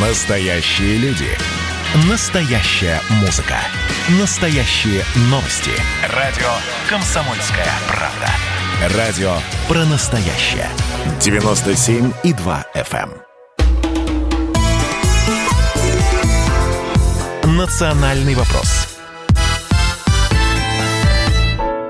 Настоящие люди. Настоящая музыка. Настоящие новости. Радио «Комсомольская правда». Радио про настоящее. 97,2 FM. эм. Национальный вопрос.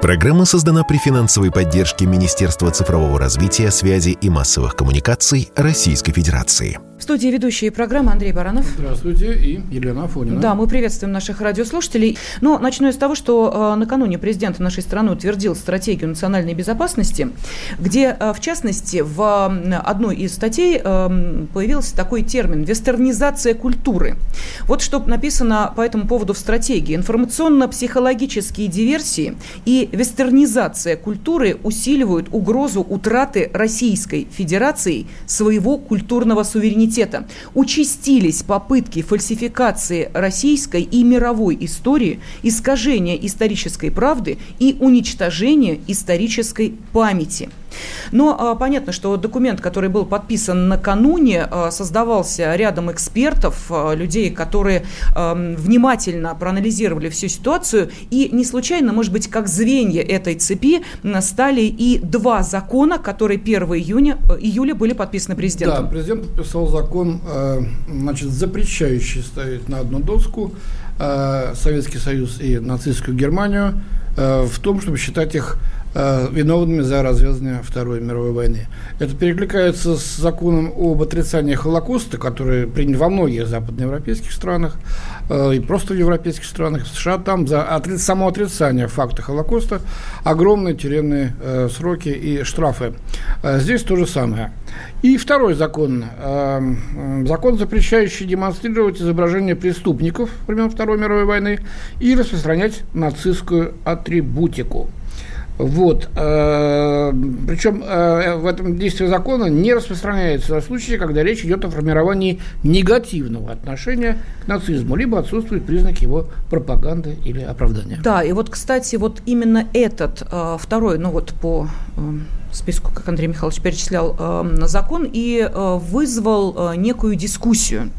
Программа создана при финансовой поддержке Министерства цифрового развития, связи и массовых коммуникаций Российской Федерации. Студии ведущие программы Андрей Баранов. Здравствуйте, и Елена Афонина. Да, мы приветствуем наших радиослушателей. Но начну я с того, что э, накануне президент нашей страны утвердил стратегию национальной безопасности, где, э, в частности, в одной из статей э, появился такой термин «вестернизация культуры». Вот что написано по этому поводу в стратегии. Информационно-психологические диверсии и вестернизация культуры усиливают угрозу утраты Российской Федерации своего культурного суверенитета суверенитета. Участились попытки фальсификации российской и мировой истории, искажения исторической правды и уничтожения исторической памяти. Но а, понятно, что документ, который был подписан накануне, а, создавался рядом экспертов, а, людей, которые внимательно проанализировали всю ситуацию. И не случайно, может быть, как звенья этой цепи стали и два закона, которые 1 июня, июля были подписаны президентом. Да, президент подписал закон, значит, запрещающий ставить на одну доску Советский Союз и нацистскую Германию в том, чтобы считать их Э, виновными за развязывание Второй мировой войны. Это перекликается с законом об отрицании Холокоста, который принят во многих западноевропейских странах э, и просто в европейских странах, в США. Там за отри- само отрицание факта Холокоста огромные тюремные э, сроки и штрафы. Э, здесь то же самое. И второй закон. Э, закон, запрещающий демонстрировать изображения преступников времен Второй мировой войны и распространять нацистскую атрибутику. Вот. Э, Причем э, в этом действии закона не распространяется на случаи, когда речь идет о формировании негативного отношения к нацизму, либо отсутствует признак его пропаганды или оправдания. Да, и вот, кстати, вот именно этот второй, ну вот по списку, как Андрей Михайлович перечислял, закон и вызвал некую дискуссию.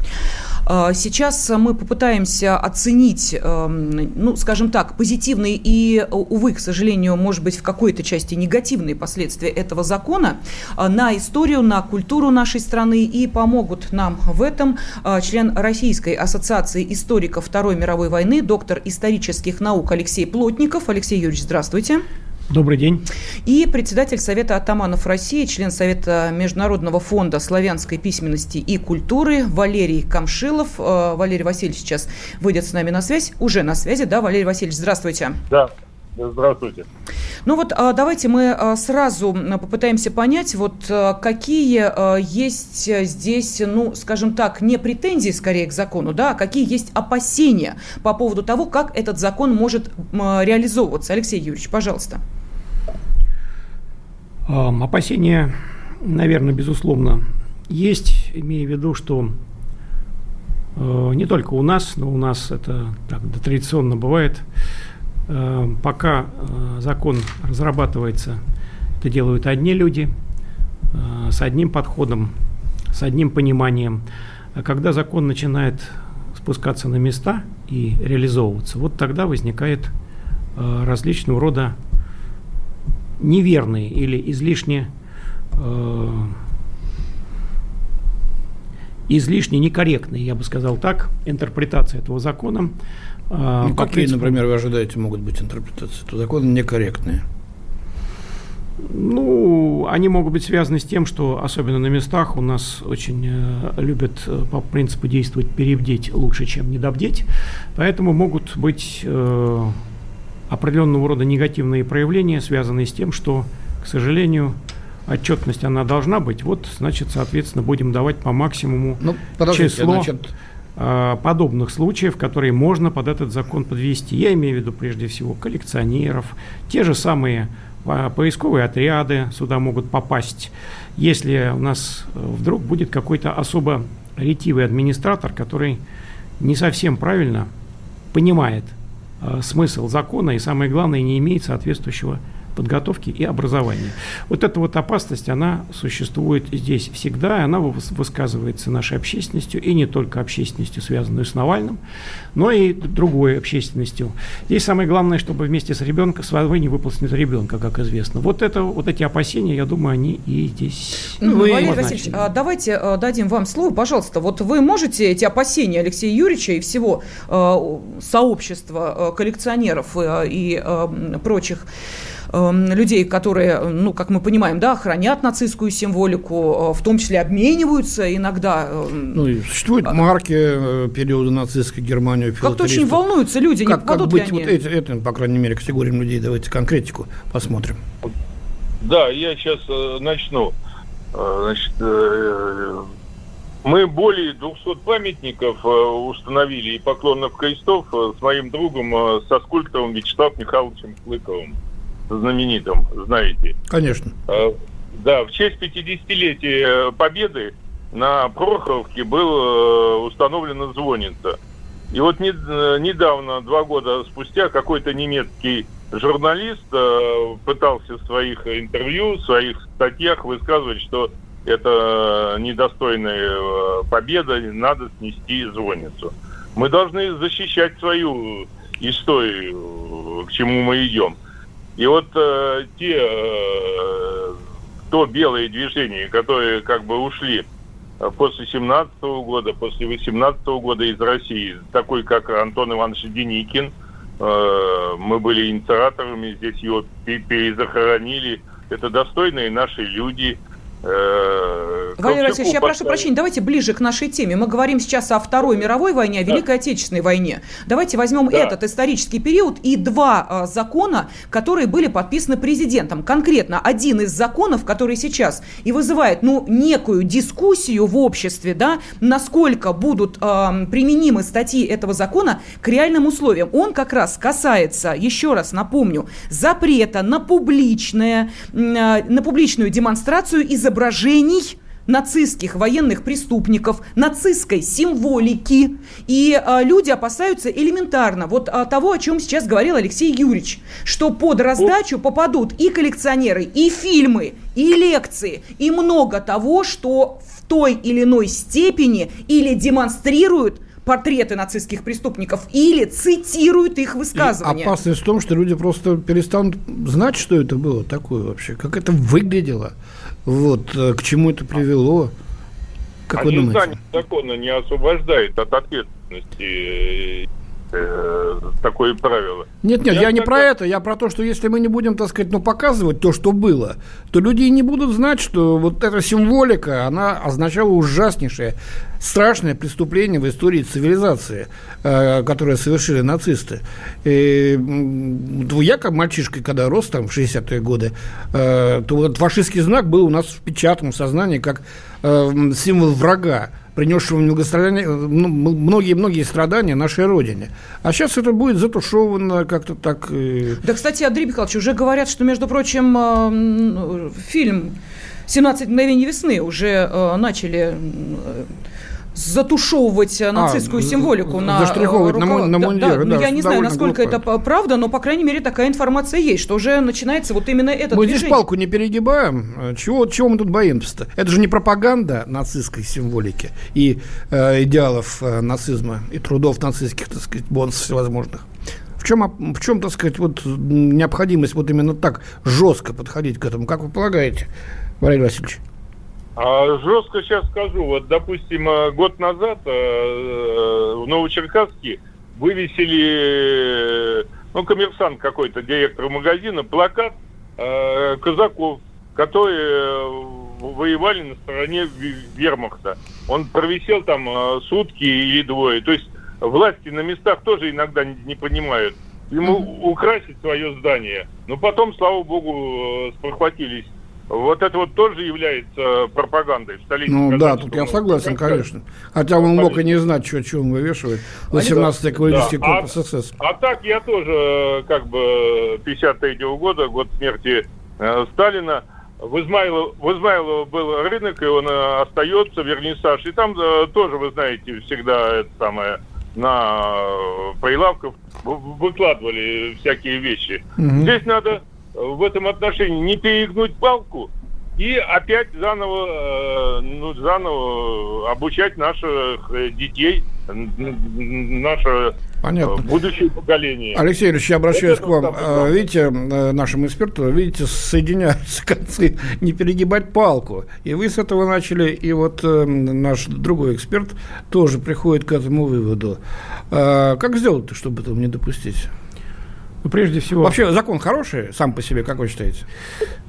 Сейчас мы попытаемся оценить, ну, скажем так, позитивные и, увы, к сожалению, может быть, в какой-то части негативные последствия этого закона на историю, на культуру нашей страны и помогут нам в этом член Российской ассоциации историков Второй мировой войны, доктор исторических наук Алексей Плотников. Алексей Юрьевич, здравствуйте. Добрый день. И председатель Совета атаманов России, член Совета Международного фонда славянской письменности и культуры Валерий Камшилов. Э, Валерий Васильевич сейчас выйдет с нами на связь. Уже на связи, да, Валерий Васильевич, здравствуйте. Да, Здравствуйте. Ну вот а, давайте мы а, сразу попытаемся понять, вот а, какие есть здесь, ну, скажем так, не претензии скорее к закону, да, а какие есть опасения по поводу того, как этот закон может реализовываться. Алексей Юрьевич, пожалуйста. Опасения, наверное, безусловно, есть, имея в виду, что э, не только у нас, но у нас это так традиционно бывает, э, пока э, закон разрабатывается, это делают одни люди, с одним подходом, с одним пониманием. А когда закон начинает спускаться на места и реализовываться, вот тогда возникает различного рода неверные или излишне э, излишне некорректные, я бы сказал так, интерпретация этого закона. Э, ну, какие, принципу, например, вы ожидаете могут быть интерпретации этого закона некорректные? Ну, они могут быть связаны с тем, что особенно на местах у нас очень э, любят э, по принципу действовать перебдеть лучше, чем недобдеть. Поэтому могут быть э, определенного рода негативные проявления, связанные с тем, что, к сожалению, отчетность она должна быть. Вот, значит, соответственно, будем давать по максимуму ну, число значит... А, подобных случаев, которые можно под этот закон подвести. Я имею в виду прежде всего коллекционеров, те же самые а, поисковые отряды сюда могут попасть. Если у нас э, вдруг будет какой-то особо ретивый администратор, который не совсем правильно понимает – смысл закона и, самое главное, не имеет соответствующего подготовки и образования. Вот эта вот опасность, она существует здесь всегда, и она высказывается нашей общественностью, и не только общественностью, связанной с Навальным, но и другой общественностью. Здесь самое главное, чтобы вместе с ребенком, с войны не выполнить ребенка, как известно. Вот это, вот эти опасения, я думаю, они и здесь. Ну, Валерий Васильевич, а давайте а, дадим вам слово, пожалуйста. Вот вы можете эти опасения Алексея Юрьевича и всего э, сообщества коллекционеров э, и э, прочих людей, которые, ну, как мы понимаем, да, хранят нацистскую символику, э, в том числе обмениваются иногда. Эм, ну, и существуют а марки э, периода нацистской Германии. Как-то очень волнуются люди, как, не как быть вот эти, это, по крайней мере, категориям людей? Давайте конкретику посмотрим. Да, я сейчас э, начну. Э, значит, э, мы более 200 памятников э, установили и поклонных крестов с моим другом, со скульптором Вячеславом Михайловичем Клыковым знаменитым, знаете. Конечно. Э, да, в честь 50-летия Победы на Прохоровке был э, установлена звонница. И вот э, недавно, два года спустя, какой-то немецкий журналист пытался в своих интервью, в своих статьях высказывать, что это недостойная победа, надо снести звонницу. Мы должны защищать свою историю, к чему мы идем. И вот э, те, э, то белые движения, которые как бы ушли э, после 17 -го года, после 18 -го года из России, такой как Антон Иванович Деникин, э, мы были инициаторами, здесь его перезахоронили. Это достойные наши люди – Валерий Васильевич, я прошу прощения, давайте ближе к нашей теме. Мы говорим сейчас о Второй мировой войне, о Великой да. Отечественной войне. Давайте возьмем да. этот исторический период и два а, закона, которые были подписаны президентом. Конкретно один из законов, который сейчас и вызывает ну, некую дискуссию в обществе, да, насколько будут а, применимы статьи этого закона к реальным условиям. Он как раз касается, еще раз напомню, запрета на, публичное, а, на публичную демонстрацию из изображений нацистских военных преступников, нацистской символики. И а, люди опасаются элементарно вот а, того, о чем сейчас говорил Алексей Юрьевич, что под раздачу попадут и коллекционеры, и фильмы, и лекции, и много того, что в той или иной степени или демонстрируют портреты нацистских преступников или цитируют их высказывания. И опасность в том, что люди просто перестанут знать, что это было такое вообще, как это выглядело. Вот, э, к чему это привело? Как а вы думаете? закона не освобождает от ответственности э, такое правило. Нет, нет, я, я не про это, я про то, что если мы не будем, так сказать, ну, показывать то, что было, то люди не будут знать, что вот эта символика, она означала ужаснейшее, страшное преступление в истории цивилизации, э, которое совершили нацисты. И, я, как мальчишка, когда рос там в 60-е годы, э, то вот фашистский знак был у нас в печатном сознании как э, символ врага принесшего многие-многие страдания нашей Родине. А сейчас это будет затушевано как-то так. Да, кстати, Андрей Михайлович, уже говорят, что, между прочим, э, фильм «17 мгновений весны» уже э, начали затушевывать э, нацистскую а, символику на, рукав... на, на мундиры. Да, да, ну, я не знаю, насколько глупо. это правда, но, по крайней мере, такая информация есть, что уже начинается вот именно это Мы движение. здесь палку не перегибаем. Чего, чего мы тут боимся-то? Это же не пропаганда нацистской символики и э, идеалов э, нацизма и трудов нацистских, так сказать, бонусов всевозможных. В чем, в чем, так сказать, вот необходимость вот именно так жестко подходить к этому? Как вы полагаете, Валерий Васильевич? А жестко сейчас скажу. Вот, допустим, э, год назад э, э, в Новочеркасске вывесили, ну, коммерсант какой-то, директор магазина, плакат казаков, которые воевали на стороне вермахта. Он провисел там сутки или двое. То есть власти на местах тоже иногда не, не понимают. Ему украсить свое здание. Но потом, слава богу, спохватились вот это вот тоже является пропагандой в столице. Ну да, тут я согласен, конечно. Хотя он мог и не знать, что, что он вывешивает. 18-й кавалерийский да. корпус а, СС. А так я тоже, как бы, 53-го года, год смерти э, Сталина, в Измайлово, в Измайлово был рынок, и он э, остается, вернисаж. И там э, тоже, вы знаете, всегда это самое на э, прилавках выкладывали всякие вещи. Угу. Здесь надо в этом отношении не перегнуть палку и опять заново, э, ну, заново обучать наших детей, наше Понятно. будущее поколение. Алексей Юрьевич, я обращаюсь Это к вам. Видите, э, нашему эксперту, видите, соединяются концы, не перегибать палку. И вы с этого начали, и вот э, наш другой эксперт тоже приходит к этому выводу. Как сделать, чтобы этого не допустить? Ну, прежде всего... Вообще закон хороший сам по себе, как вы считаете?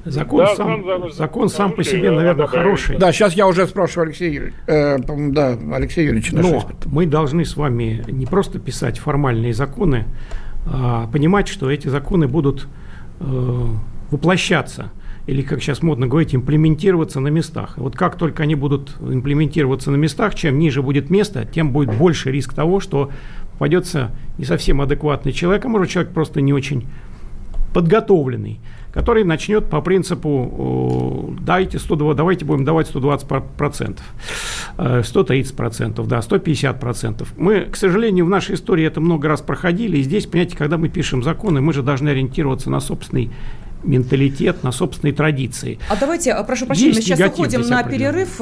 Закон, да, сам, закон, закон сам по себе, наверное, хороший. Да, сейчас я уже спрашиваю Алексея Юрьевича. Э, да, Алексей Юрьевич. Но эксперт. мы должны с вами не просто писать формальные законы, а понимать, что эти законы будут э, воплощаться или, как сейчас модно говорить, имплементироваться на местах. вот как только они будут имплементироваться на местах, чем ниже будет место, тем будет больше риск того, что попадется не совсем адекватный человек, а может человек просто не очень подготовленный, который начнет по принципу дайте 120, давайте будем давать 120 процентов, 130 э, процентов, да, 150 процентов. Мы, к сожалению, в нашей истории это много раз проходили, и здесь, понимаете, когда мы пишем законы, мы же должны ориентироваться на собственный менталитет, на собственные традиции. А давайте, а, прошу прощения, мы сейчас уходим на перерыв.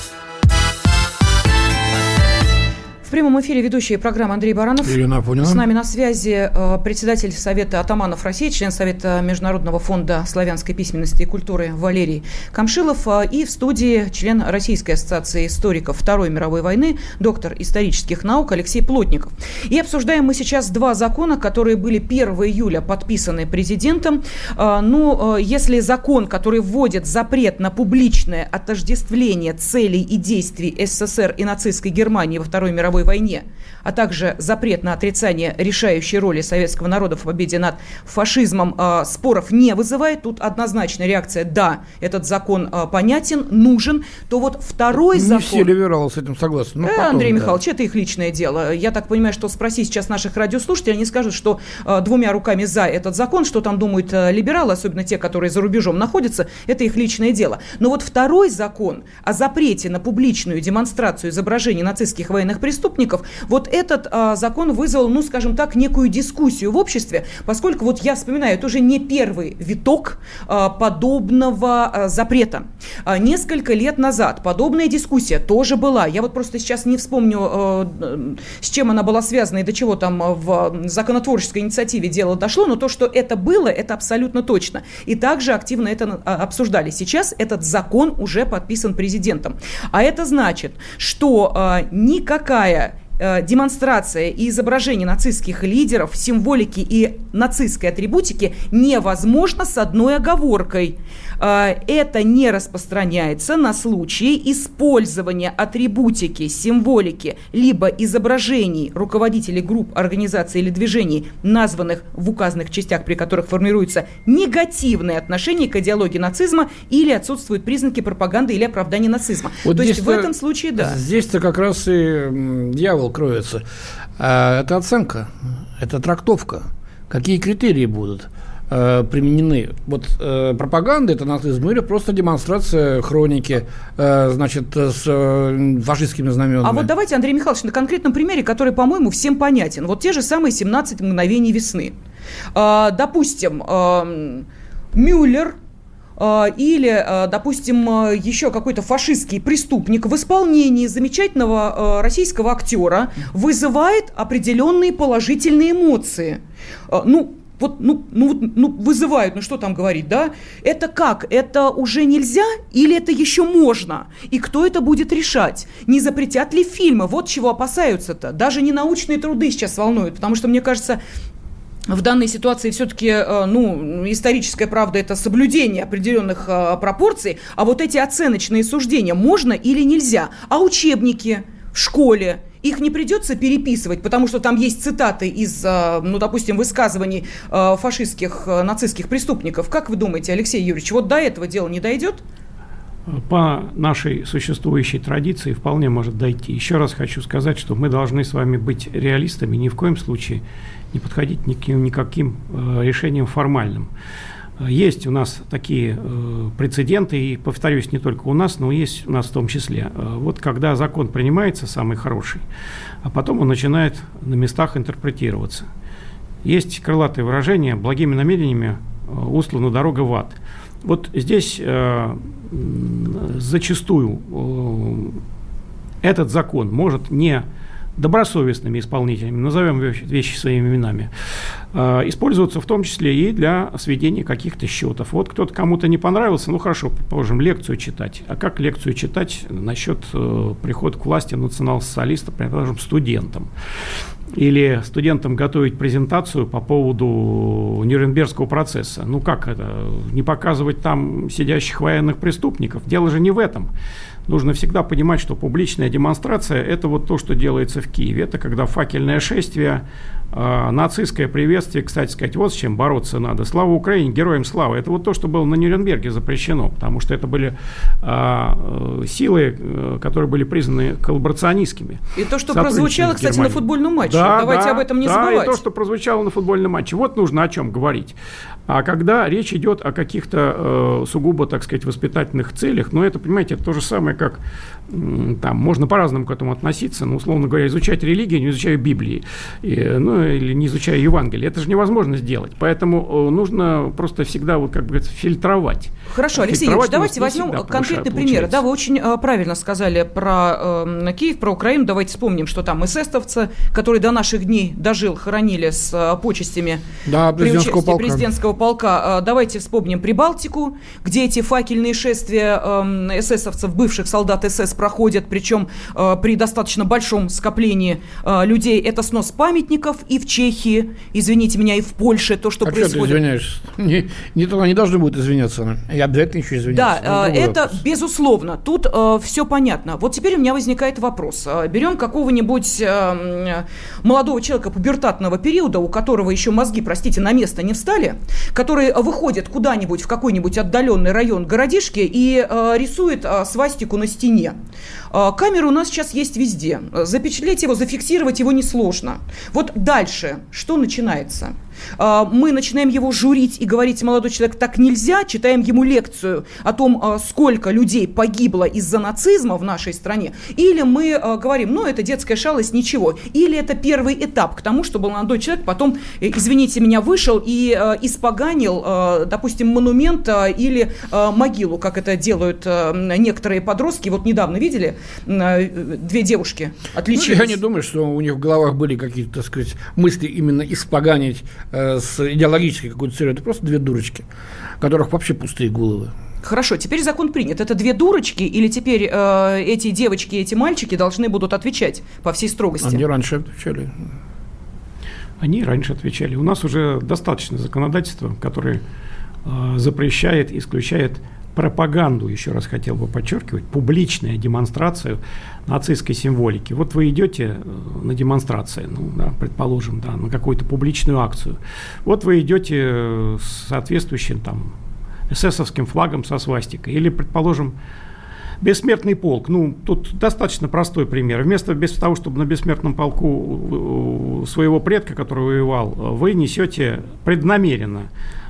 В прямом эфире ведущие программы Андрей Баранов. Ирина Апунина. С нами на связи э, председатель Совета атаманов России, член Совета Международного фонда славянской письменности и культуры Валерий Камшилов э, и в студии член Российской ассоциации историков Второй мировой войны, доктор исторических наук Алексей Плотников. И обсуждаем мы сейчас два закона, которые были 1 июля подписаны президентом. Э, ну, если закон, который вводит запрет на публичное отождествление целей и действий СССР и нацистской Германии во Второй мировой мировой войне, а также запрет на отрицание решающей роли советского народа в победе над фашизмом э, споров не вызывает. Тут однозначная реакция «да, этот закон э, понятен, нужен», то вот второй не закон... Не все либералы с этим согласны. Ну, э, потом, Андрей да. Михайлович, это их личное дело. Я так понимаю, что спроси сейчас наших радиослушателей, они скажут, что э, двумя руками за этот закон, что там думают э, либералы, особенно те, которые за рубежом находятся, это их личное дело. Но вот второй закон о запрете на публичную демонстрацию изображений нацистских военных преступников преступников, вот этот а, закон вызвал, ну, скажем так, некую дискуссию в обществе, поскольку, вот я вспоминаю, это уже не первый виток а, подобного а, запрета. А, несколько лет назад подобная дискуссия тоже была. Я вот просто сейчас не вспомню, а, с чем она была связана и до чего там в законотворческой инициативе дело дошло, но то, что это было, это абсолютно точно. И также активно это а, обсуждали. Сейчас этот закон уже подписан президентом. А это значит, что а, никакая Э, демонстрация и изображение нацистских лидеров, символики и нацистской атрибутики невозможно с одной оговоркой – а, это не распространяется на случаи использования атрибутики, символики, либо изображений руководителей групп, организаций или движений, названных в указанных частях, при которых формируется негативное отношение к идеологии нацизма или отсутствуют признаки пропаганды или оправдания нацизма. Вот То есть в этом случае, да. Здесь-то как раз и дьявол кроется. А, это оценка, это трактовка. Какие критерии будут? э, применены. Вот э, пропаганда это нацизм или просто демонстрация хроники, э, значит, с фашистскими знаменами. А вот давайте, Андрей Михайлович, на конкретном примере, который, по-моему, всем понятен. Вот те же самые 17 мгновений весны. Э, допустим, э, Мюллер или, э, допустим, еще какой-то фашистский преступник в исполнении замечательного российского актера вызывает определенные положительные эмоции. Ну, вот, ну, ну, ну, вызывают, ну что там говорить, да? Это как? Это уже нельзя или это еще можно? И кто это будет решать? Не запретят ли фильмы? Вот чего опасаются-то. Даже не научные труды сейчас волнуют, потому что, мне кажется, в данной ситуации все-таки, э, ну, историческая правда – это соблюдение определенных э, пропорций, а вот эти оценочные суждения можно или нельзя? А учебники в школе их не придется переписывать, потому что там есть цитаты из, э, ну, допустим, высказываний фашистских, нацистских преступников. Как вы думаете, Алексей Юрьевич, вот до этого дела не дойдет? По нашей существующей традиции вполне может дойти. Еще раз хочу сказать, что мы должны с вами быть реалистами, ни в коем случае не подходить никаким, никаким решением формальным. Есть у нас такие э, прецеденты, и, повторюсь, не только у нас, но есть у нас в том числе. Э, вот когда закон принимается, самый хороший, а потом он начинает на местах интерпретироваться. Есть крылатое выражение «благими намерениями э, услана дорога в ад». Вот здесь э, зачастую э, этот закон может не добросовестными исполнителями, назовем вещи своими именами, э, используются в том числе и для сведения каких-то счетов. Вот кто-то кому-то не понравился, ну хорошо, положим, лекцию читать. А как лекцию читать насчет э, прихода к власти национал-социалиста, предположим, студентам? Или студентам готовить презентацию по поводу Нюрнбергского процесса. Ну как это? Не показывать там сидящих военных преступников? Дело же не в этом нужно всегда понимать, что публичная демонстрация – это вот то, что делается в Киеве. Это когда факельное шествие нацистское приветствие, кстати сказать, вот с чем бороться надо. Слава Украине, героям слава. Это вот то, что было на Нюрнберге запрещено, потому что это были а, силы, э, которые были признаны коллаборационистскими. И то, что прозвучало, кстати, на футбольном матче. Да, Давайте да, об этом не да, забывать. и то, что прозвучало на футбольном матче. Вот нужно о чем говорить. А когда речь идет о каких-то э, сугубо, так сказать, воспитательных целях, ну, это, понимаете, это то же самое, как там можно по-разному к этому относиться, но, условно говоря, изучать религию, не изучая Библии, и, ну, или не изучая Евангелие. Это же невозможно сделать. Поэтому э, нужно просто всегда вот как бы фильтровать. Хорошо, Алексей Юрьевич, давайте возьмем конкретный пример. Да, вы очень э, правильно сказали про э, Киев, про Украину. Давайте вспомним, что там эсэстовцы, который до наших дней дожил, хоронили с э, почестями да, президентского полка. президентского полка. Э, давайте вспомним Прибалтику, где эти факельные шествия э, эсэсовцев, бывших солдат СС проходят, причем э, при достаточно большом скоплении э, людей. Это снос памятников и в Чехии, извините меня, и в Польше, то, что а происходит. Что ты извиняешься? Не, не, не должны будут извиняться, и обязательно еще извиняться. Да, э, это вопрос. безусловно. Тут э, все понятно. Вот теперь у меня возникает вопрос. Э, берем какого-нибудь э, молодого человека пубертатного периода, у которого еще мозги, простите, на место не встали, который выходит куда-нибудь в какой-нибудь отдаленный район городишки и э, рисует э, свастику на стене. А, камеры у нас сейчас есть везде. Запечатлеть его, зафиксировать его несложно. Вот дальше что начинается? А, мы начинаем его журить и говорить, молодой человек, так нельзя, читаем ему лекцию о том, а, сколько людей погибло из-за нацизма в нашей стране, или мы а, говорим, ну, это детская шалость, ничего, или это первый этап к тому, чтобы молодой человек потом, э, извините меня, вышел и испоганил, допустим, монумент или могилу, как это делают некоторые подростки. Вот недавно видели, две девушки отличились. Ну, я не думаю, что у них в головах были какие-то, так сказать, мысли именно испоганить э, с идеологической какой-то целью. Это просто две дурочки, у которых вообще пустые головы. Хорошо, теперь закон принят. Это две дурочки или теперь э, эти девочки, эти мальчики должны будут отвечать по всей строгости? Они раньше отвечали. Они раньше отвечали. У нас уже достаточно законодательства, которое э, запрещает, исключает пропаганду, еще раз хотел бы подчеркивать, публичная демонстрацию нацистской символики. Вот вы идете э, на демонстрацию, ну, да, предположим, да, на какую-то публичную акцию. Вот вы идете э, с соответствующим там эсэсовским флагом со свастикой. Или, предположим, Бессмертный полк. Ну, тут достаточно простой пример. Вместо без того, чтобы на бессмертном полку своего предка, который воевал, вы несете преднамеренно э,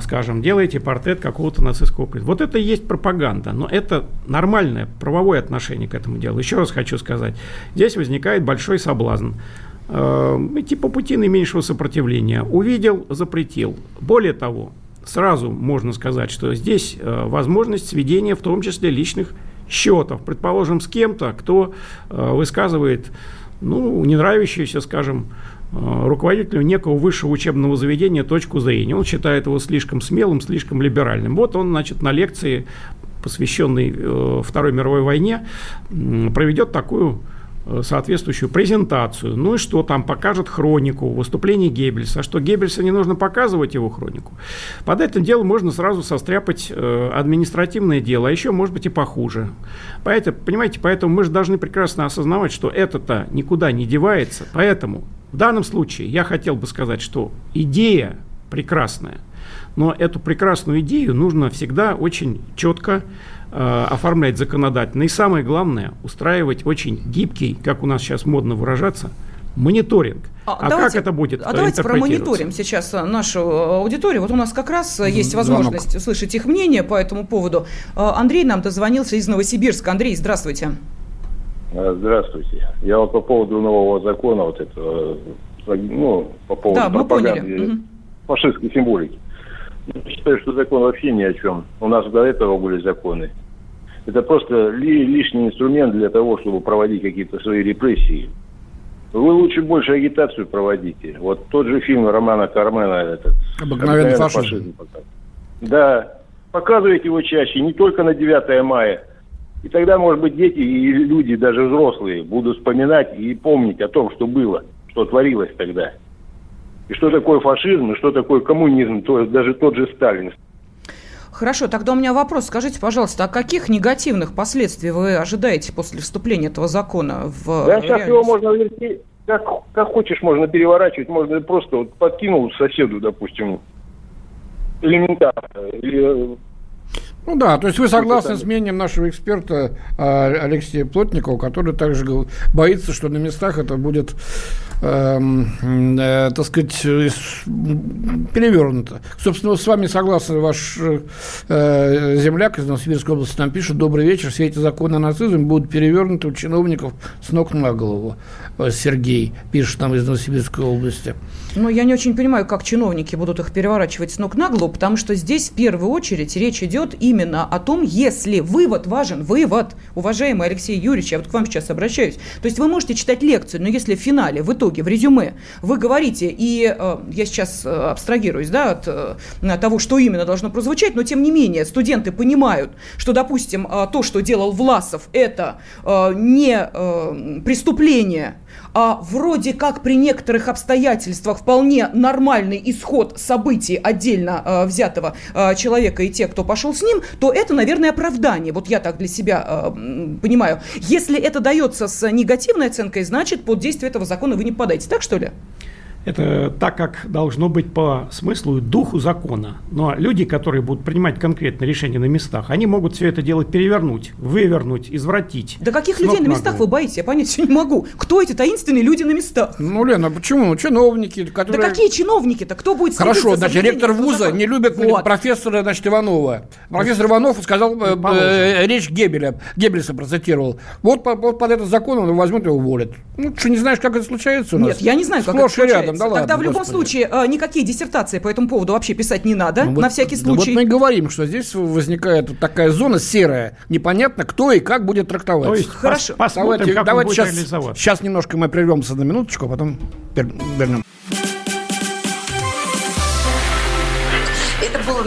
скажем, делаете портрет какого-то нацистского президента. Вот это и есть пропаганда, но это нормальное правовое отношение к этому делу. Еще раз хочу сказать, здесь возникает большой соблазн э, идти по пути наименьшего сопротивления. Увидел, запретил. Более того, сразу можно сказать, что здесь э, возможность сведения в том числе личных счетов. Предположим, с кем-то, кто э, высказывает ну, не нравящуюся, скажем, Э, руководителю некого высшего учебного заведения точку зрения. Он считает его слишком смелым, слишком либеральным. Вот он, значит, на лекции, посвященной э, Второй мировой войне, проведет такую Э, соответствующую презентацию. Ну и что там, покажет хронику выступлений Геббельса. А что, Геббельса не нужно показывать его хронику? Под этим делом можно сразу состряпать э, административное дело, а еще, может быть, и похуже. Поэтому, понимаете, поэтому мы же должны прекрасно осознавать, что это-то никуда не девается. Поэтому в данном случае я хотел бы сказать, что идея прекрасная, но эту прекрасную идею нужно всегда очень четко Э, оформлять законодательно. И самое главное, устраивать очень гибкий, как у нас сейчас модно выражаться, мониторинг. А, а давайте, как это будет? А давайте промониторим сейчас э, нашу э, аудиторию. Вот у нас как раз есть возможность Звонок. услышать их мнение по этому поводу. Андрей нам дозвонился из Новосибирска. Андрей, здравствуйте. Здравствуйте. Я вот по поводу нового закона, вот этого, ну, по поводу да, пропаганды фашистской символики. Я считаю, что закон вообще ни о чем. У нас до этого были законы. Это просто ли, лишний инструмент для того, чтобы проводить какие-то свои репрессии. Вы лучше больше агитацию проводите. Вот тот же фильм Романа Кармена, этот «Обыкновенный фашизм». фашизм да, показывайте его чаще, не только на 9 мая. И тогда, может быть, дети и люди, даже взрослые, будут вспоминать и помнить о том, что было, что творилось тогда. И что такое фашизм, и что такое коммунизм, то есть даже тот же Сталин. Хорошо, тогда у меня вопрос. Скажите, пожалуйста, а каких негативных последствий вы ожидаете после вступления этого закона в Да, сейчас его можно верти, как, как хочешь, можно переворачивать, можно просто вот подкинул соседу, допустим, элементарно. Или ну да, то есть вы согласны с мнением нашего эксперта а, Алексея Плотникова, который также боится, что на местах это будет Эм, э, так сказать, перевернуто. Собственно, с вами согласен ваш э, земляк из Новосибирской области, нам пишет, добрый вечер, все эти законы о нацизме будут перевернуты у чиновников с ног на голову. Э, Сергей пишет нам из Новосибирской области. Ну, я не очень понимаю, как чиновники будут их переворачивать с ног на голову, потому что здесь в первую очередь речь идет именно о том, если вывод важен, вывод, уважаемый Алексей Юрьевич, я вот к вам сейчас обращаюсь. То есть вы можете читать лекцию, но если в финале, в итоге, в резюме вы говорите, и э, я сейчас э, абстрагируюсь да, от э, того, что именно должно прозвучать, но тем не менее студенты понимают, что, допустим, э, то, что делал Власов, это э, не э, преступление, а вроде как при некоторых обстоятельствах вполне нормальный исход событий отдельно э, взятого э, человека и тех, кто пошел с ним, то это, наверное, оправдание. Вот я так для себя э, понимаю. Если это дается с негативной оценкой, значит, под действие этого закона вы не попадаете. Так что ли? Это так, как должно быть по смыслу и духу закона. Но люди, которые будут принимать конкретные решения на местах, они могут все это делать перевернуть, вывернуть, извратить. Да каких людей на местах вы боитесь? Я понять не могу. Кто эти таинственные люди на местах? Ну, Лена, почему? Ну, чиновники, которые... Да какие чиновники-то? Кто будет Хорошо, значит, ректор вуза не любит вот. профессора, значит, Иванова. Профессор Иванов сказал, э, э, речь Гебеля, Геббельса процитировал. Вот, по, вот под этот закон он возьмут и уволят. Ну, что, не знаешь, как это случается у нас? Нет, я не знаю, как это случается рядом, да ладно. Тогда в любом господи. случае э, никакие диссертации по этому поводу вообще писать не надо, ну, на вот, всякий случай. Да вот мы и говорим, что здесь возникает вот такая зона серая, непонятно, кто и как будет трактовать. То есть, Хорошо. Посмотрим, давайте, как давайте сейчас, сейчас немножко мы прервемся на минуточку, а потом вернем.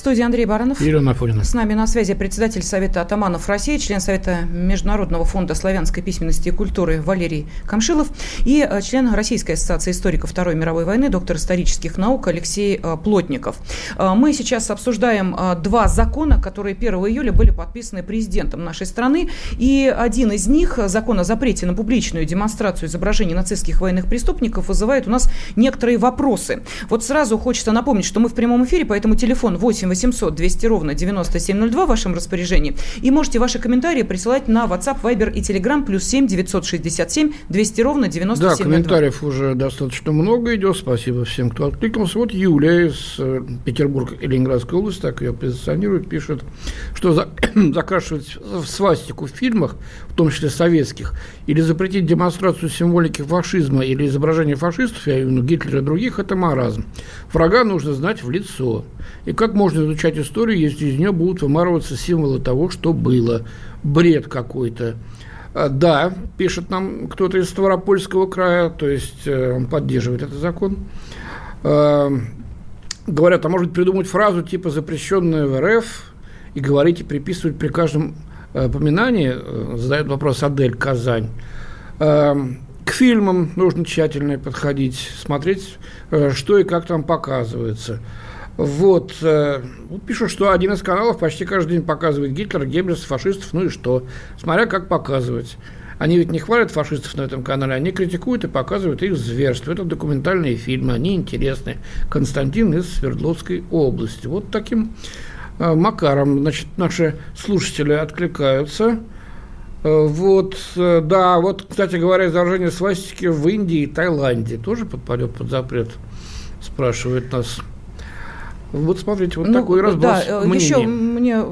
студии Андрей Баранов. Ирина Афонина. С нами на связи председатель Совета атаманов России, член Совета Международного фонда славянской письменности и культуры Валерий Камшилов и э, член Российской ассоциации историков Второй мировой войны, доктор исторических наук Алексей э, Плотников. Э, мы сейчас обсуждаем два закона, которые 1 июля были подписаны президентом нашей страны. И один из них, закон о запрете на публичную демонстрацию изображений нацистских военных преступников, вызывает у нас некоторые вопросы. Вот сразу хочется напомнить, что мы в прямом эфире, поэтому телефон 8 800 200 ровно 9702 в вашем распоряжении. И можете ваши комментарии присылать на WhatsApp, Viber и Telegram плюс 7 967 200 ровно 9702. Да, комментариев уже достаточно много идет. Спасибо всем, кто откликнулся. Вот Юлия из э, Петербурга и Ленинградской области, так ее позиционирует, пишет, что за, закрашивать свастику в фильмах, в том числе советских, или запретить демонстрацию символики фашизма или изображение фашистов, я имею в виду Гитлера и других, это маразм. Врага нужно знать в лицо. И как можно изучать историю, если из нее будут вымарываться символы того, что было? Бред какой-то. А, да, пишет нам кто-то из Ставропольского края, то есть э, он поддерживает этот закон. А, говорят, а может придумать фразу типа «запрещенная в РФ» и говорить и приписывать при каждом э, поминании, э, задает вопрос Адель Казань. А, к фильмам нужно тщательно подходить, смотреть, что и как там показывается. Вот. пишут, что один из каналов почти каждый день показывает Гитлера, Геббельса, фашистов, ну и что? Смотря как показывать. Они ведь не хвалят фашистов на этом канале, они критикуют и показывают их зверство. Это документальные фильмы, они интересны. Константин из Свердловской области. Вот таким э, макаром, значит, наши слушатели откликаются. Э, вот, э, да, вот, кстати говоря, изображение свастики в Индии и Таиланде тоже подпадет под запрет, спрашивает нас вот смотрите, вот ну, такой разброс Да, э, мнений. еще мне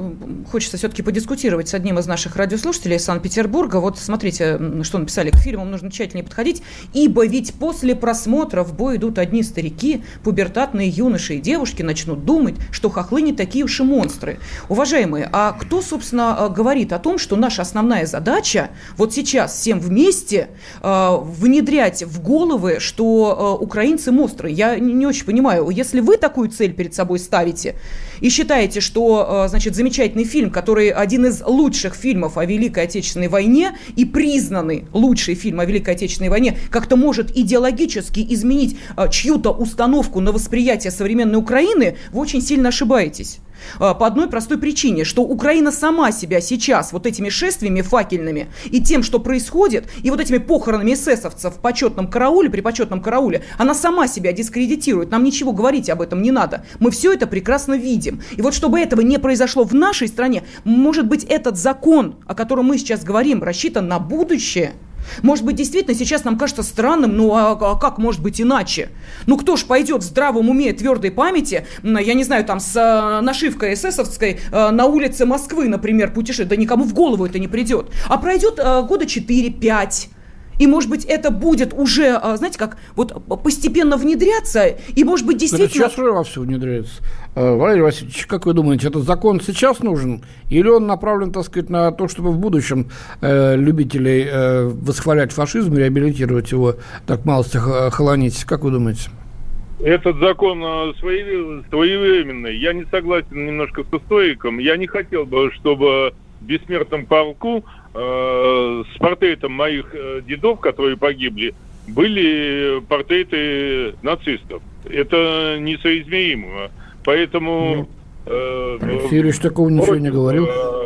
хочется все-таки подискутировать с одним из наших радиослушателей из Санкт-Петербурга. Вот смотрите, что написали. К фильмам нужно тщательнее подходить, ибо ведь после просмотра в бой идут одни старики, пубертатные юноши и девушки начнут думать, что хохлы не такие уж и монстры. Уважаемые, а кто, собственно, э, говорит о том, что наша основная задача вот сейчас всем вместе э, внедрять в головы, что э, украинцы монстры? Я не, не очень понимаю. Если вы такую цель перед собой собой ставите, и считаете, что, э, значит, замечательный фильм, который один из лучших фильмов о Великой Отечественной войне и признанный лучший фильм о Великой Отечественной войне, как-то может идеологически изменить э, чью-то установку на восприятие современной Украины, вы очень сильно ошибаетесь. А, по одной простой причине, что Украина сама себя сейчас вот этими шествиями факельными и тем, что происходит, и вот этими похоронами эсэсовцев в почетном карауле, при почетном карауле, она сама себя дискредитирует. Нам ничего говорить об этом не надо. Мы все это прекрасно видим. И вот чтобы этого не произошло в нашей стране, может быть, этот закон, о котором мы сейчас говорим, рассчитан на будущее – может быть, действительно сейчас нам кажется странным, ну а, а как может быть иначе? Ну кто ж пойдет в здравом уме твердой памяти, я не знаю, там с а, нашивкой эсэсовской а, на улице Москвы, например, путешествовать? Да никому в голову это не придет. А пройдет а, года 4-5 и, может быть, это будет уже, а, знаете, как вот постепенно внедряться, и, может быть, действительно... Это сейчас уже во все внедряется. А, Валерий Васильевич, как вы думаете, этот закон сейчас нужен? Или он направлен, так сказать, на то, чтобы в будущем э, любителей э, восхвалять фашизм, реабилитировать его, так мало холонить? Как вы думаете? Этот закон э, своевременный. Я не согласен немножко со стоиком. Я не хотел бы, чтобы бессмертном полку э, с портретом моих э, дедов, которые погибли, были портреты нацистов. Это несоизмеримо. Поэтому... Э, Алексей такого ничего не говорил. Э,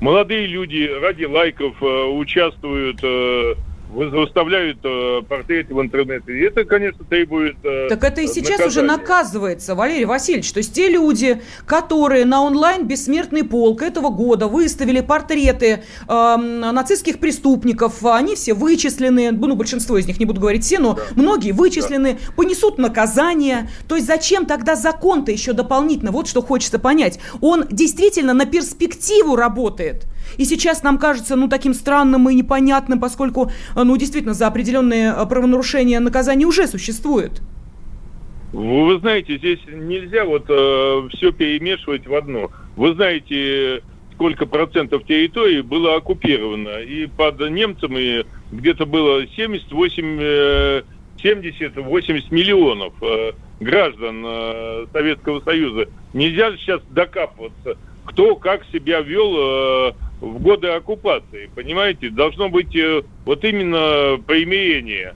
молодые люди ради лайков э, участвуют э, выставляют э, портреты в интернете. И это, конечно, требует... Э, так это и сейчас наказания. уже наказывается, Валерий Васильевич. То есть те люди, которые на онлайн «Бессмертный полк» этого года выставили портреты э, нацистских преступников, они все вычислены, ну, большинство из них, не буду говорить все, но да. многие вычислены, да. понесут наказание. То есть зачем тогда закон-то еще дополнительно? Вот что хочется понять. Он действительно на перспективу работает. И сейчас нам кажется, ну, таким странным и непонятным, поскольку а, ну, действительно, за определенные а, правонарушения наказание уже существует. Вы знаете, здесь нельзя вот э, все перемешивать в одно. Вы знаете, сколько процентов территории было оккупировано. И под немцами где-то было 78, э, 70-80 миллионов э, граждан э, Советского Союза. Нельзя сейчас докапываться, кто как себя вел э, в годы оккупации, понимаете? Должно быть э, вот именно примирение.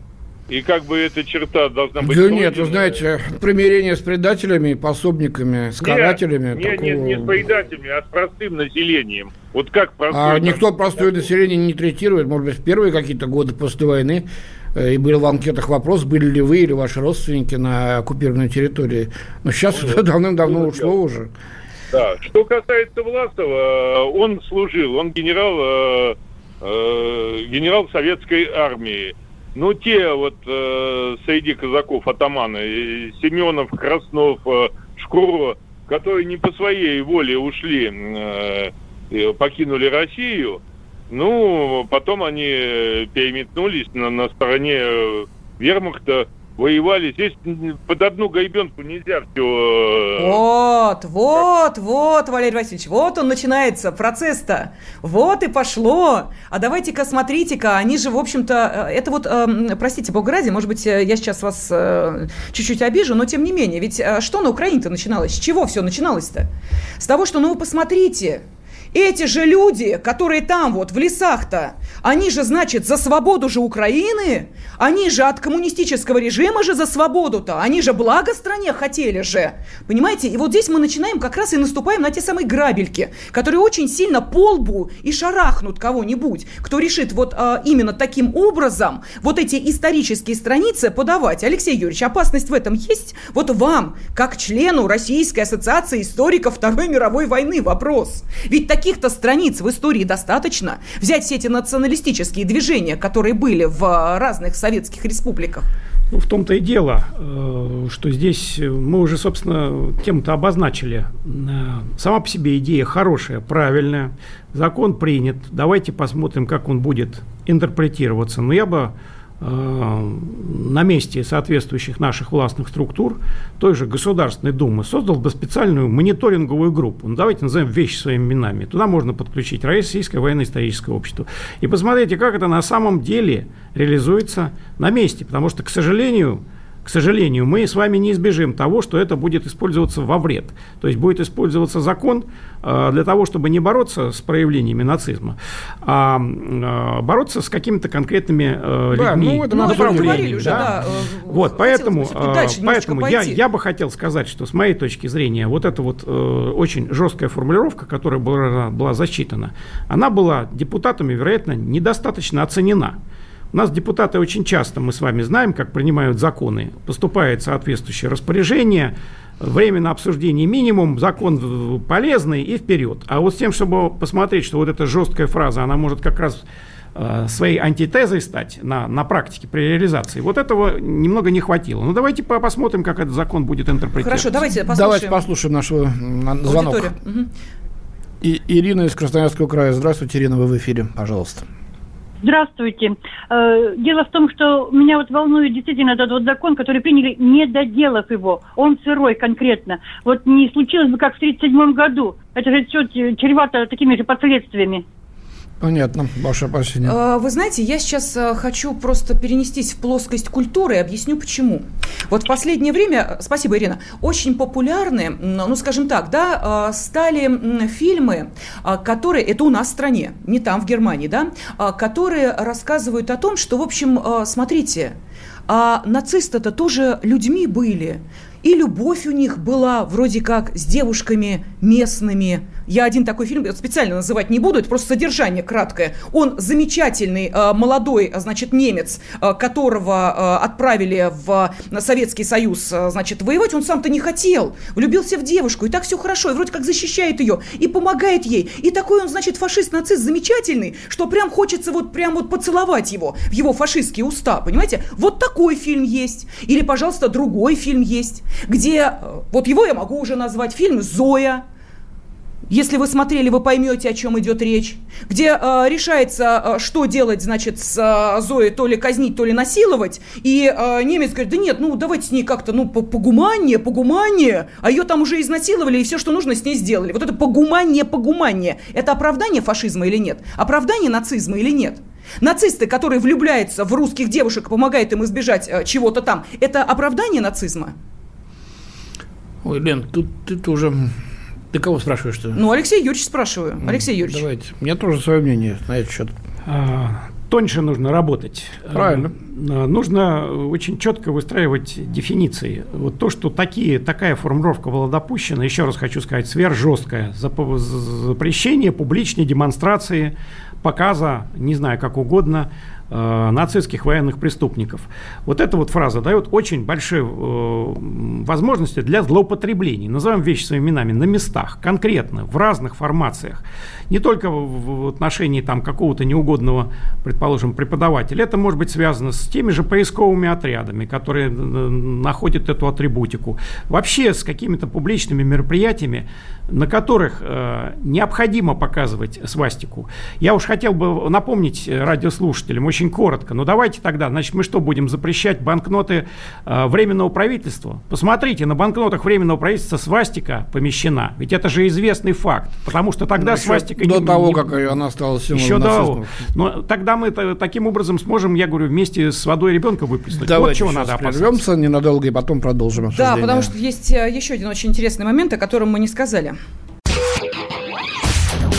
И как бы эта черта должна быть... Да нет, вы знаете, примирение с предателями, пособниками, с карателями... Нет, такого... нет, не с предателями, а с простым населением. Вот как простое... А никто простое население не третирует, может быть, в первые какие-то годы после войны э, и был в анкетах вопрос, были ли вы или ваши родственники на оккупированной территории. Но сейчас ну, это давным-давно ну, ушло уже. Да. Что касается Власова, он служил, он генерал, э, э, генерал советской армии. Ну, те вот э, среди казаков атаманы, Семенов, Краснов, э, Шкуро, которые не по своей воле ушли, э, покинули Россию, ну, потом они переметнулись на, на стороне э, вермахта, воевали. Здесь под одну гайбенку нельзя все... Э, вот, вот, вот, Валерий Васильевич, вот он начинается, процесс-то. Вот и пошло. А давайте-ка, смотрите-ка, они же, в общем-то, э, это вот, э, простите, бог ради, может быть, я сейчас вас э, чуть-чуть обижу, но тем не менее, ведь э, что на Украине-то начиналось? С чего все начиналось-то? С того, что, ну, вы посмотрите, эти же люди, которые там вот в лесах-то, они же, значит, за свободу же Украины, они же от коммунистического режима же за свободу-то, они же благо стране хотели же. Понимаете? И вот здесь мы начинаем как раз и наступаем на те самые грабельки, которые очень сильно по лбу и шарахнут кого-нибудь, кто решит вот а, именно таким образом вот эти исторические страницы подавать. Алексей Юрьевич, опасность в этом есть? Вот вам, как члену Российской ассоциации историков Второй мировой войны, вопрос. Ведь такие каких-то страниц в истории достаточно взять все эти националистические движения, которые были в разных советских республиках? Ну, в том-то и дело, э, что здесь мы уже, собственно, тему-то обозначили. Э, сама по себе идея хорошая, правильная, закон принят. Давайте посмотрим, как он будет интерпретироваться. Но я бы Э, на месте соответствующих наших властных структур, той же Государственной Думы, создал бы специальную мониторинговую группу. Ну, давайте назовем вещи своими именами. Туда можно подключить Российское военно-историческое общество. И посмотрите, как это на самом деле реализуется на месте. Потому что, к сожалению, к сожалению, мы с вами не избежим того, что это будет использоваться во вред. То есть будет использоваться закон э, для того, чтобы не бороться с проявлениями нацизма, а э, бороться с какими-то конкретными э, да, людьми, ну, это направлениями. Уже, да? Да, вот, поэтому, поэтому я, я бы хотел сказать, что с моей точки зрения вот эта вот очень жесткая формулировка, которая была, была засчитана, она была депутатами, вероятно, недостаточно оценена. У нас депутаты очень часто, мы с вами знаем, как принимают законы, поступает соответствующее распоряжение, время на обсуждение минимум, закон полезный и вперед. А вот с тем, чтобы посмотреть, что вот эта жесткая фраза, она может как раз э, своей антитезой стать на, на практике при реализации. Вот этого немного не хватило. Ну, давайте посмотрим, как этот закон будет интерпретироваться. Хорошо, давайте послушаем. Давайте послушаем нашего звонок. Угу. И, Ирина из Красноярского края. Здравствуйте, Ирина, вы в эфире, пожалуйста. Здравствуйте. Э, дело в том, что меня вот волнует действительно этот вот закон, который приняли, не доделав его. Он сырой конкретно. Вот не случилось бы, как в 1937 году. Это же все чревато такими же последствиями. Понятно, ваше опасение. А, вы знаете, я сейчас а, хочу просто перенестись в плоскость культуры и объясню почему. Вот в последнее время, спасибо, Ирина, очень популярны, ну, скажем так, да, а, стали фильмы, которые, это у нас в стране, не там, в Германии, да, которые рассказывают о том, что, в общем, смотрите, а нацисты-то тоже людьми были. И любовь у них была вроде как с девушками местными, я один такой фильм специально называть не буду, это просто содержание краткое. Он замечательный э, молодой, значит, немец, э, которого э, отправили в Советский Союз, значит, воевать. Он сам-то не хотел. Влюбился в девушку, и так все хорошо, и вроде как защищает ее, и помогает ей. И такой он, значит, фашист-нацист замечательный, что прям хочется вот прям вот поцеловать его в его фашистские уста, понимаете? Вот такой фильм есть. Или, пожалуйста, другой фильм есть, где, вот его я могу уже назвать, фильм «Зоя», если вы смотрели, вы поймете, о чем идет речь. Где э, решается, э, что делать, значит, с э, Зоей, то ли казнить, то ли насиловать. И э, немец говорит, да нет, ну давайте с ней как-то, ну, погуманнее, погуманнее. А ее там уже изнасиловали, и все, что нужно, с ней сделали. Вот это погуманнее, погуманее. Это оправдание фашизма или нет? Оправдание нацизма или нет? Нацисты, которые влюбляются в русских девушек, помогают им избежать э, чего-то там, это оправдание нацизма? Ой, Лен, тут ты тоже ты кого спрашиваешь? Что? Ну, Алексей Юрьевич спрашиваю. Алексей Юрьевич. Давайте. У меня тоже свое мнение на этот счет. А, тоньше нужно работать. Правильно. нужно очень четко выстраивать дефиниции. Вот то, что такие, такая формулировка была допущена, еще раз хочу сказать, сверхжесткая. Запрещение публичной демонстрации, показа, не знаю, как угодно, э, нацистских военных преступников. Вот эта вот фраза дает очень большие э, возможности для злоупотреблений. Назовем вещи своими именами на местах, конкретно, в разных формациях. Не только в, в отношении там какого-то неугодного, предположим, преподавателя. Это может быть связано с теми же поисковыми отрядами, которые э, находят эту атрибутику. Вообще с какими-то публичными мероприятиями, на которых э, необходимо показывать свастику. Я уж хотел бы напомнить радиослушателям очень коротко. Ну давайте тогда, значит, мы что, будем запрещать банкноты э, Временного правительства? Посмотрите, на банкнотах Временного правительства свастика помещена. Ведь это же известный факт. Потому что тогда ну, свастика... До не, того, не, как она стала символом Еще до. Но тогда мы таким образом сможем, я говорю, вместе с водой ребенка выплеснуть. Давайте вот чего надо опасаться. прервемся ненадолго и потом продолжим обсуждение. Да, потому что есть э, еще один очень интересный момент, о котором мы не сказали.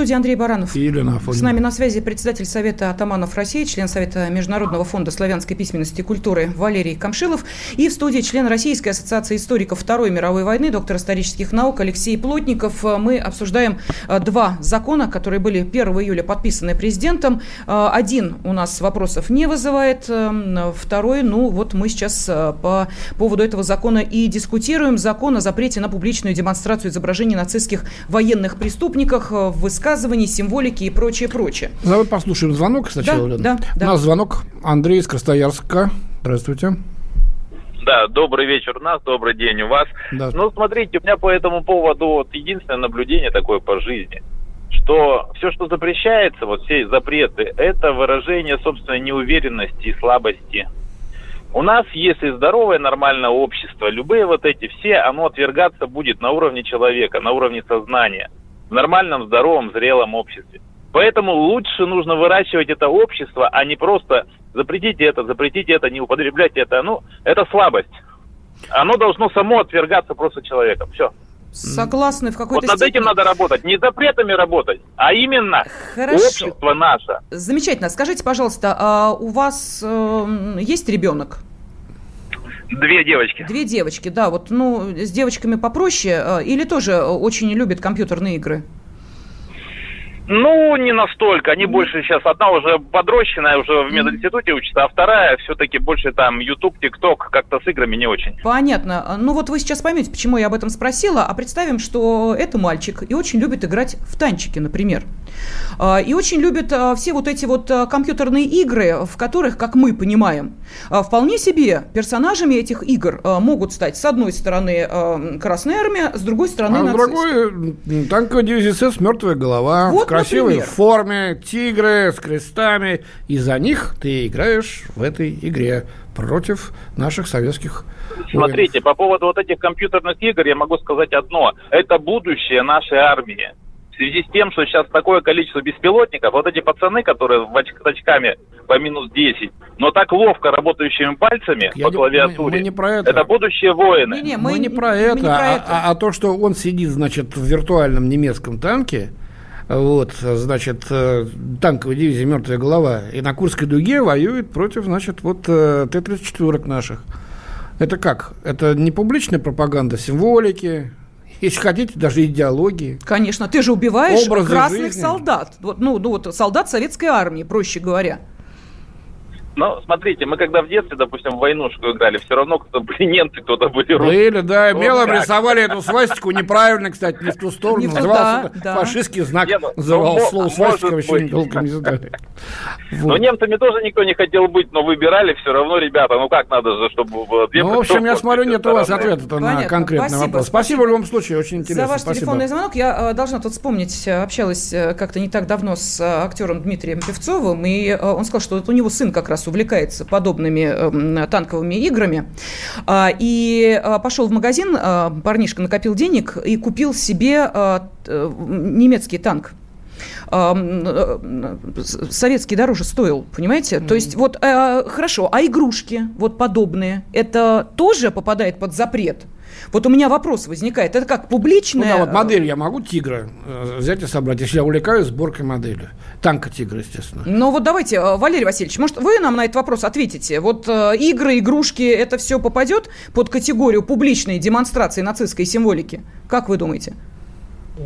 студии Андрей Баранов. И Елена Афонина. С нами на связи председатель Совета атаманов России, член Совета Международного фонда славянской письменности и культуры Валерий Камшилов. И в студии член Российской ассоциации историков Второй мировой войны, доктор исторических наук Алексей Плотников. Мы обсуждаем э, два закона, которые были 1 июля подписаны президентом. Э, один у нас вопросов не вызывает, э, второй, ну вот мы сейчас по поводу этого закона и дискутируем. Закон о запрете на публичную демонстрацию изображений нацистских военных преступников в высказываний, символики и прочее, прочее. Давай послушаем звонок сначала. Да, да, да. У нас звонок Андрей из Красноярска. Здравствуйте. Да, добрый вечер у нас, добрый день у вас. Да. Ну, смотрите, у меня по этому поводу вот единственное наблюдение такое по жизни, что все, что запрещается, вот все запреты, это выражение собственной неуверенности и слабости. У нас, если здоровое нормальное общество, любые вот эти все, оно отвергаться будет на уровне человека, на уровне сознания – в нормальном, здоровом, зрелом обществе. Поэтому лучше нужно выращивать это общество, а не просто запретите это, запретите это, не употребляйте это. Ну, это слабость. Оно должно само отвергаться просто человеком. Все. Согласны в какой-то Вот над степени. этим надо работать. Не запретами работать, а именно Хорошо. общество наше. Замечательно. Скажите, пожалуйста, а у вас э, есть ребенок? Две девочки. Две девочки, да. Вот, ну, с девочками попроще. Э, или тоже очень любят компьютерные игры? Ну, не настолько. Они больше сейчас, одна уже подрощенная, уже в мединституте учится, а вторая все-таки больше там YouTube, TikTok, как-то с играми не очень. Понятно. Ну вот вы сейчас поймете, почему я об этом спросила. А представим, что это мальчик и очень любит играть в танчики, например. А, и очень любит а, все вот эти вот а, компьютерные игры, в которых, как мы понимаем, вполне себе персонажами этих игр могут стать, с одной стороны, Красная Армия, с другой стороны, А с другой, танковая дивизия СС «Мертвая голова». Вот красивой например. форме, тигры с крестами, и за них ты играешь в этой игре против наших советских Смотрите, воинов. по поводу вот этих компьютерных игр я могу сказать одно. Это будущее нашей армии. В связи с тем, что сейчас такое количество беспилотников, вот эти пацаны, которые с очками по минус 10, но так ловко работающими пальцами я по клавиатуре, мы, не про это. это будущее воины. Не, не, мы, мы не про это, не про а, это. А, а то, что он сидит, значит, в виртуальном немецком танке, вот, значит, э, танковая дивизия «Мертвая голова», и на Курской дуге воюет против, значит, вот э, Т-34 наших. Это как? Это не публичная пропаганда символики, если хотите, даже идеологии. Конечно, ты же убиваешь красных жизни. солдат. Вот, ну, ну, вот солдат советской армии, проще говоря. Но смотрите, мы когда в детстве, допустим, в войнушку играли, все равно кто-то были немцы, кто-то были русские. Были, да, мелом вот рисовали эту свастику неправильно, кстати, не в ту сторону. Не назывался да, да. фашистский знак, не, ну, называл ну, слово свастика, вообще толком не знали. Но немцами тоже никто не хотел быть, но выбирали все равно, ребята, ну как надо же, чтобы... Ну, в общем, я смотрю, нет у вас ответа на конкретный вопрос. Спасибо в любом случае, очень интересно. За ваш телефонный звонок я э, должна тут вспомнить, э, общалась э, как-то не так давно с актером Дмитрием Певцовым, и он сказал, что у него сын как раз увлекается подобными эм, танковыми играми. А, и пошел в магазин, парнишка накопил денег и купил себе немецкий танк советский дороже стоил, понимаете? Mm-hmm. То есть вот э, хорошо, а игрушки вот подобные, это тоже попадает под запрет? Вот у меня вопрос возникает. Это как публичная... Ну да, вот модель я могу тигра э, взять и собрать, если я увлекаюсь сборкой модели. Танка тигра, естественно. Ну вот давайте, э, Валерий Васильевич, может, вы нам на этот вопрос ответите? Вот э, игры, игрушки, это все попадет под категорию публичной демонстрации нацистской символики? Как вы думаете?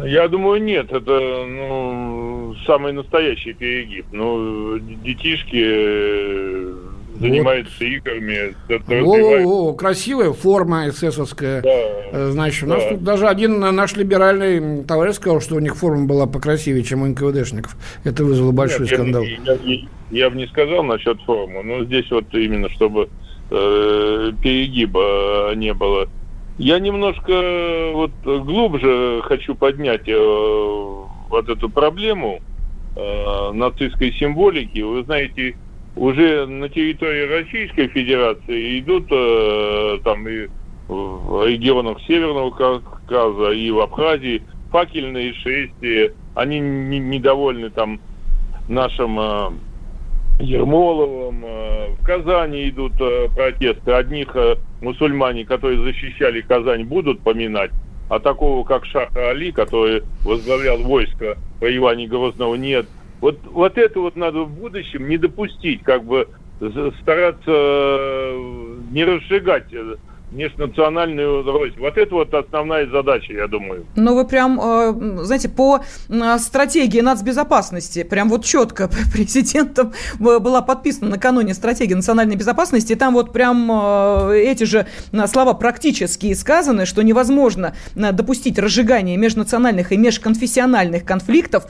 Я думаю, нет. Это ну, самый настоящий перегиб. Ну, детишки занимаются вот. играми. О, о, красивая форма эсэсовская. Да. Э, значит, у нас да. тут даже один наш либеральный товарищ сказал, что у них форма была покрасивее, чем у НКВДшников. Это вызвало большой Нет, скандал. Я, я, я, я бы не сказал насчет формы, но здесь вот именно, чтобы э, перегиба не было. Я немножко вот глубже хочу поднять э, вот эту проблему э, нацистской символики. Вы знаете, уже на территории Российской Федерации идут э, там и в регионах Северного Кавказа и в Абхазии факельные шествия. Они не, недовольны там нашим э, Ермоловым. Э, в Казани идут э, протесты. Одних э, мусульмане, которые защищали Казань, будут поминать, а такого, как Шаха Али, который возглавлял войско воевания Грозного, нет. Вот, вот это вот надо в будущем не допустить, как бы стараться не разжигать межнациональную роль. Вот это вот основная задача, я думаю. Ну, вы прям, э, знаете, по э, стратегии нацбезопасности, прям вот четко президентом была подписана накануне стратегия национальной безопасности, и там вот прям э, эти же слова практически сказаны, что невозможно допустить разжигание межнациональных и межконфессиональных конфликтов,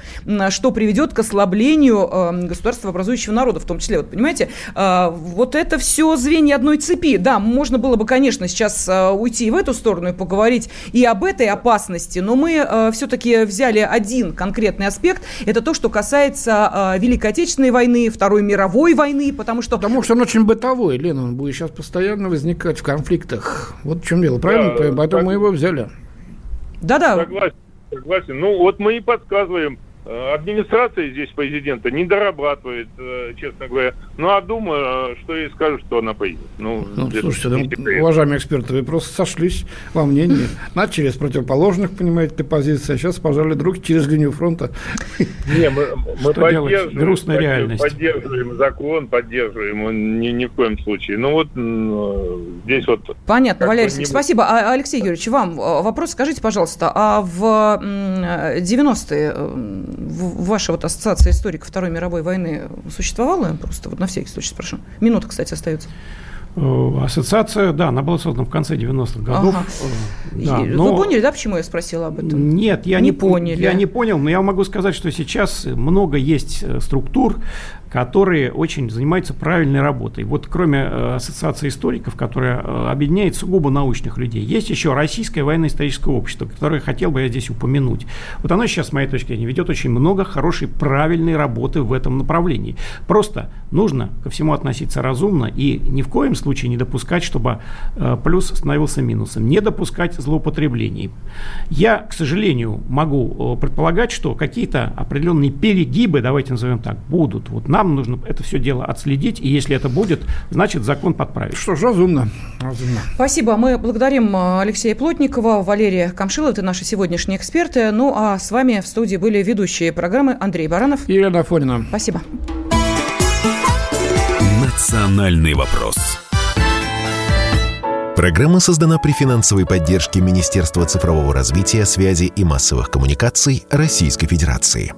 что приведет к ослаблению государства образующего народа, в том числе, вот понимаете, вот это все звенья одной цепи. Да, можно было бы, конечно, сейчас э, уйти в эту сторону и поговорить и об этой опасности, но мы э, все-таки взяли один конкретный аспект. Это то, что касается э, Великой Отечественной войны, Второй мировой войны, потому что... Потому что он очень бытовой, Лена, он будет сейчас постоянно возникать в конфликтах. Вот в чем дело, правильно? Да, Поэтому так... мы его взяли. Да-да. Согласен, согласен. Ну, вот мы и подсказываем администрация здесь президента не дорабатывает, э, честно говоря. Ну, а думаю, что ей скажут, что она поедет. Ну, ну слушайте, да, уважаемые эксперты, вы просто сошлись во мнении. Начали с противоположных, понимаете, позиций, а сейчас пожали друг через линию фронта. Не, мы, мы поддерживаем, Грустная реальность. поддерживаем закон, поддерживаем, ни, ни в коем случае. Ну, вот здесь вот... Понятно, Валерий Алексеевич, не... спасибо. А, Алексей Юрьевич, вам э, вопрос. Скажите, пожалуйста, а в 90-е ваша вот ассоциация историков Второй мировой войны существовала? Просто вот на всякий случай спрошу. Минута, кстати, остается. Э, ассоциация, да, она была создана в конце 90-х годов. Ага. Э, да, но... Вы поняли, да, почему я спросила об этом? Нет, я не, не поняли. Я не понял, но я могу сказать, что сейчас много есть э, структур, которые очень занимаются правильной работой. Вот кроме э, Ассоциации историков, которая э, объединяет сугубо научных людей, есть еще Российское военно-историческое общество, которое хотел бы я здесь упомянуть. Вот оно сейчас, с моей точки зрения, ведет очень много хорошей, правильной работы в этом направлении. Просто нужно ко всему относиться разумно и ни в коем случае не допускать, чтобы э, плюс становился минусом. Не допускать злоупотреблений. Я, к сожалению, могу предполагать, что какие-то определенные перегибы, давайте назовем так, будут. Вот нам нам нужно это все дело отследить, и если это будет, значит, закон подправить. Что ж, разумно. разумно. Спасибо. Мы благодарим э, Алексея Плотникова, Валерия Камшила, это наши сегодняшние эксперты. Ну, а с вами в студии были ведущие программы Андрей Баранов и Елена Афонина. Спасибо. Национальный вопрос. Программа создана при финансовой поддержке Министерства цифрового развития, связи и массовых коммуникаций Российской Федерации.